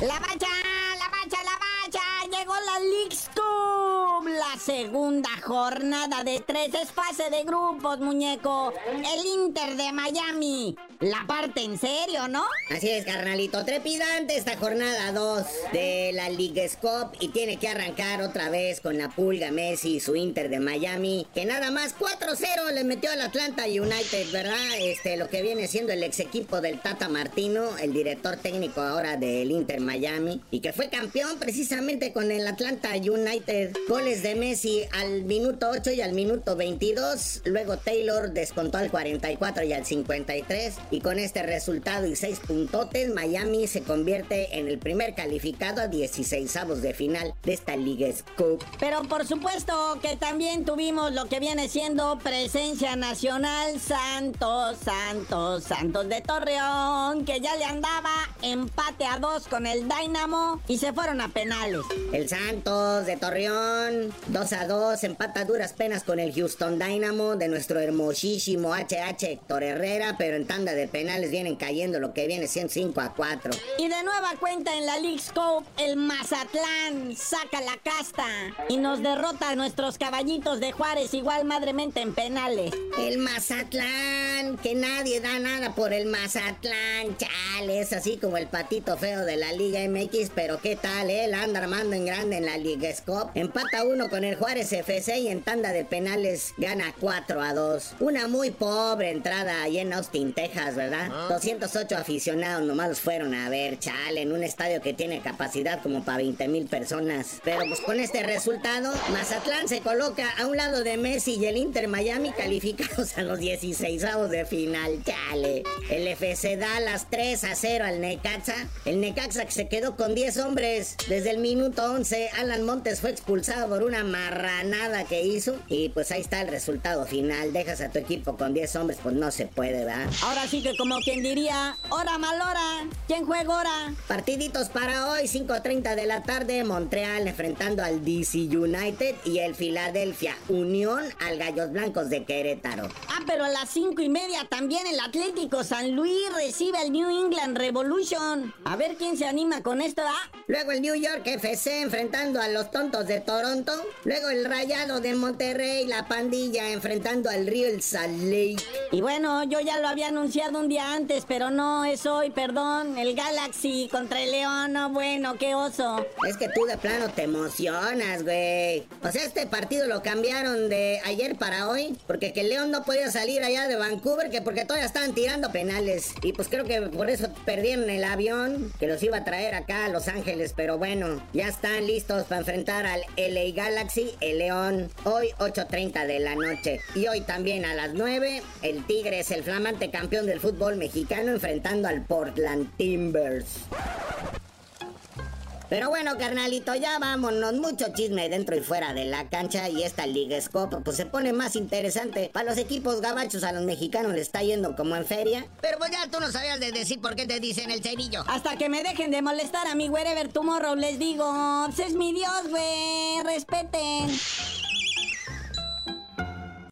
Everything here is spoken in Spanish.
La bacha, segunda jornada de tres es fase de grupos, muñeco. El Inter de Miami. La parte en serio, ¿no? Así es, carnalito. Trepidante esta jornada 2 de la League Cup y tiene que arrancar otra vez con la pulga Messi y su Inter de Miami, que nada más 4-0 le metió al Atlanta United, ¿verdad? Este, lo que viene siendo el ex equipo del Tata Martino, el director técnico ahora del Inter Miami, y que fue campeón precisamente con el Atlanta United. Goles de Messi al minuto 8 y al minuto 22. Luego Taylor descontó al 44 y al 53. Y con este resultado y 6 puntotes, Miami se convierte en el primer calificado a 16 avos de final de esta Liga Cup. Pero por supuesto que también tuvimos lo que viene siendo presencia nacional Santos, Santos, Santos de Torreón, que ya le andaba empate a dos con el Dynamo y se fueron a penales. El Santos de Torreón, 2 a 2, empata duras penas con el Houston Dynamo de nuestro hermosísimo HH Héctor Herrera, pero en tanda de penales vienen cayendo lo que viene siendo 5 a 4. Y de nueva cuenta en la League Scope, el Mazatlán saca la casta y nos derrota a nuestros caballitos de Juárez igual madremente en penales. El Mazatlán, que nadie da nada por el Mazatlán, chales, así como el patito feo de la Liga MX, pero qué tal, él anda armando en grande en la Liga Scope. Empata uno con el Juárez FC y en tanda de penales gana 4 a 2. Una muy pobre entrada ahí en Austin, Texas, ¿verdad? 208 aficionados nomás fueron a ver, chale, en un estadio que tiene capacidad como para 20 mil personas. Pero pues con este resultado, Mazatlán se coloca a un lado de Messi y el Inter Miami calificados a los 16 avos de final, chale. El FC da las 3 a 0 al Necaxa. El Necaxa que se quedó con 10 hombres desde el minuto 11. Alan Montes fue expulsado por una marranada que hizo. Y pues ahí está el resultado final. Dejas a tu equipo con 10 hombres, pues no se puede, ¿verdad? Ahora sí que como quien diría, hora mal hora. ¿Quién juega ahora? Partiditos para hoy, 5.30 de la tarde, Montreal enfrentando al DC United y el Philadelphia Unión al Gallos Blancos de Querétaro. Ah, pero a las 5 y media también el Atlético San Luis recibe al New England Revolution. A ver quién se anima con esto, ¿ah? Luego el New York FC enfrentando a los tontos de Toronto. Luego el Rayado de Monterrey, la pandilla enfrentando al Real Salt Lake. Y bueno, yo ya lo había anunciado un día antes, pero no es hoy, perdón. El Galaxy contra el León, no, bueno, qué oso. Es que tú de plano te emocionas, güey. O sea, este partido lo cambiaron de ayer para hoy, porque que el León no podía salir allá de Vancouver, que porque todavía estaban tirando penales. Y pues creo que por eso perdieron el avión, que los iba a traer acá a Los Ángeles. Pero bueno, ya están listos para enfrentar al LA Galaxy, el León, hoy 8.30 de la noche. Y hoy también a las 9, el Tigres, el flamante campeón del fútbol mexicano, enfrentando al Portland Timbers. Pero bueno, carnalito, ya vámonos. Mucho chisme dentro y fuera de la cancha. Y esta Liga Scope, pues se pone más interesante. Para los equipos gabachos, a los mexicanos les está yendo como en feria. Pero pues ya tú no sabías de decir por qué te dicen el cerillo. Hasta que me dejen de molestar a mi wherever tomorrow, les digo. Pues es mi Dios, güey. Respeten.